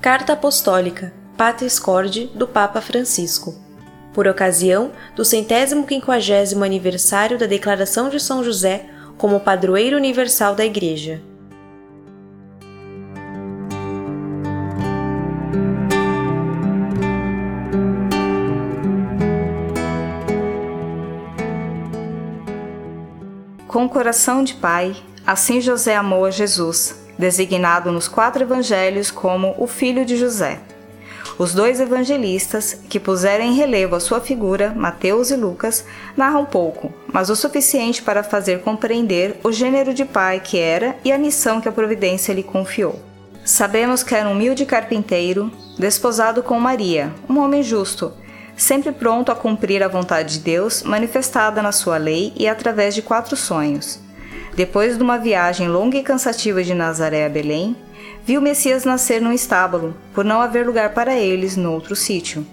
Carta Apostólica Patris Corde do Papa Francisco. Por ocasião do centésimo quinquagésimo aniversário da Declaração de São José como padroeiro universal da Igreja. Com coração de pai, assim José amou a Jesus, designado nos quatro evangelhos como o filho de José. Os dois evangelistas, que puseram em relevo a sua figura, Mateus e Lucas, narram pouco, mas o suficiente para fazer compreender o gênero de pai que era e a missão que a providência lhe confiou. Sabemos que era um humilde carpinteiro, desposado com Maria, um homem justo, sempre pronto a cumprir a vontade de Deus manifestada na sua lei e através de quatro sonhos. Depois de uma viagem longa e cansativa de Nazaré a Belém, viu Messias nascer num estábulo, por não haver lugar para eles no outro sítio.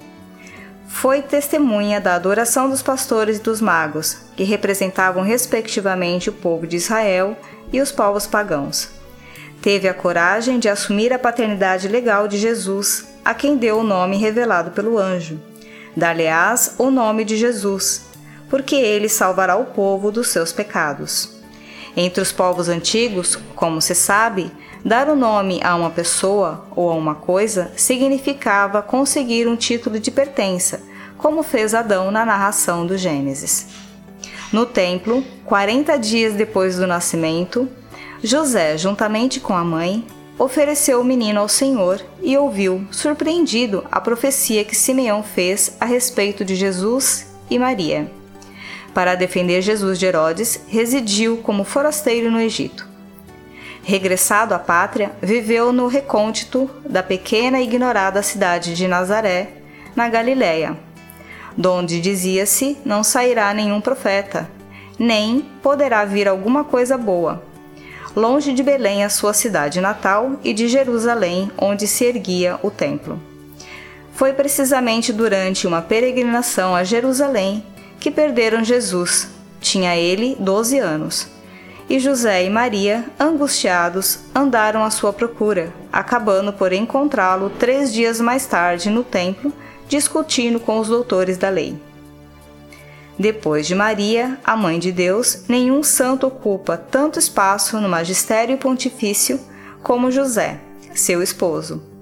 Foi testemunha da adoração dos pastores e dos magos, que representavam respectivamente o povo de Israel e os povos pagãos. Teve a coragem de assumir a paternidade legal de Jesus, a quem deu o nome revelado pelo anjo. Dá-lhe-ás o nome de Jesus, porque ele salvará o povo dos seus pecados. Entre os povos antigos, como se sabe, dar o nome a uma pessoa ou a uma coisa significava conseguir um título de pertença, como fez Adão na narração do Gênesis. No templo, 40 dias depois do nascimento, José, juntamente com a mãe, ofereceu o menino ao Senhor e ouviu, surpreendido, a profecia que Simeão fez a respeito de Jesus e Maria para defender Jesus de Herodes, residiu como forasteiro no Egito. Regressado à pátria, viveu no recôndito da pequena e ignorada cidade de Nazaré, na Galiléia, donde dizia-se não sairá nenhum profeta, nem poderá vir alguma coisa boa. Longe de Belém, a sua cidade natal, e de Jerusalém, onde se erguia o templo. Foi precisamente durante uma peregrinação a Jerusalém que perderam Jesus. Tinha ele doze anos. E José e Maria, angustiados, andaram à sua procura, acabando por encontrá-lo três dias mais tarde no templo, discutindo com os doutores da lei. Depois de Maria, a mãe de Deus, nenhum santo ocupa tanto espaço no magistério pontifício como José, seu esposo.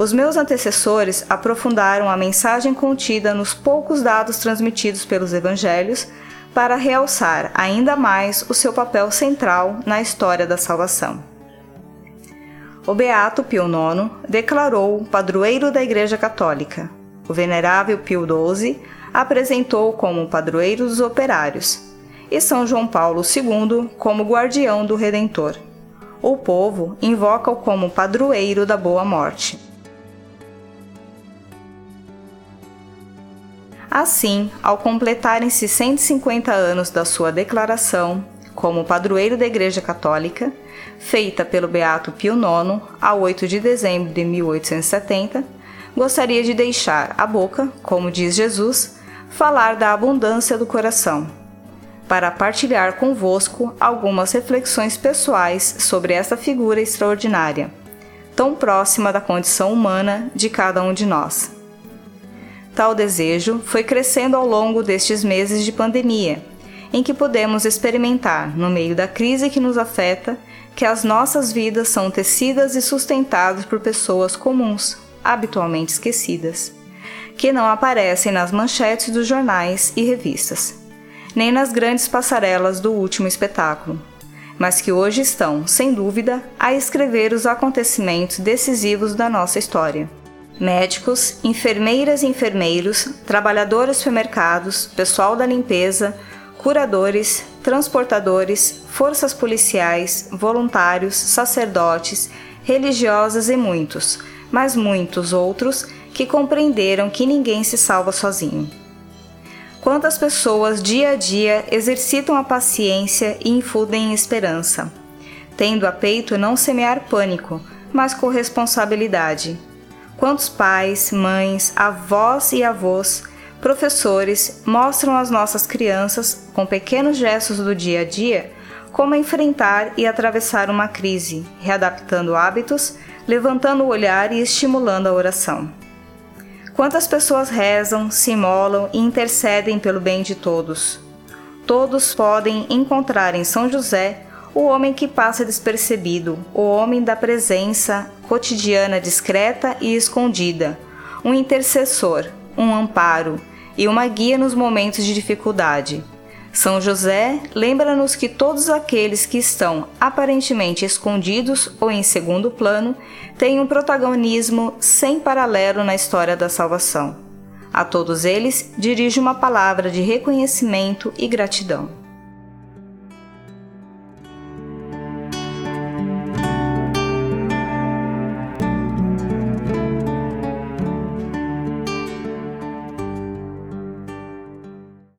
Os meus antecessores aprofundaram a mensagem contida nos poucos dados transmitidos pelos evangelhos para realçar ainda mais o seu papel central na história da salvação. O Beato Pio IX declarou padroeiro da Igreja Católica. O Venerável Pio XII apresentou como padroeiro dos operários, e São João Paulo II como guardião do Redentor. O povo invoca-o como padroeiro da Boa Morte. Assim, ao completarem-se 150 anos da sua declaração como padroeiro da Igreja Católica, feita pelo Beato Pio IX a 8 de dezembro de 1870, gostaria de deixar a boca, como diz Jesus, falar da abundância do coração, para partilhar convosco algumas reflexões pessoais sobre essa figura extraordinária, tão próxima da condição humana de cada um de nós. Tal desejo foi crescendo ao longo destes meses de pandemia, em que podemos experimentar, no meio da crise que nos afeta, que as nossas vidas são tecidas e sustentadas por pessoas comuns, habitualmente esquecidas, que não aparecem nas manchetes dos jornais e revistas, nem nas grandes passarelas do último espetáculo, mas que hoje estão, sem dúvida, a escrever os acontecimentos decisivos da nossa história médicos, enfermeiras e enfermeiros, trabalhadores supermercados, pessoal da limpeza, curadores, transportadores, forças policiais, voluntários, sacerdotes, religiosas e muitos, mas muitos outros que compreenderam que ninguém se salva sozinho. Quantas pessoas dia a dia exercitam a paciência e infundem esperança, tendo a peito não semear pânico, mas corresponsabilidade Quantos pais, mães, avós e avós, professores mostram às nossas crianças, com pequenos gestos do dia a dia, como enfrentar e atravessar uma crise, readaptando hábitos, levantando o olhar e estimulando a oração. Quantas pessoas rezam, se imolam e intercedem pelo bem de todos? Todos podem encontrar em São José o homem que passa despercebido, o homem da presença cotidiana discreta e escondida, um intercessor, um amparo e uma guia nos momentos de dificuldade. São José lembra-nos que todos aqueles que estão aparentemente escondidos ou em segundo plano têm um protagonismo sem paralelo na história da salvação. A todos eles dirige uma palavra de reconhecimento e gratidão.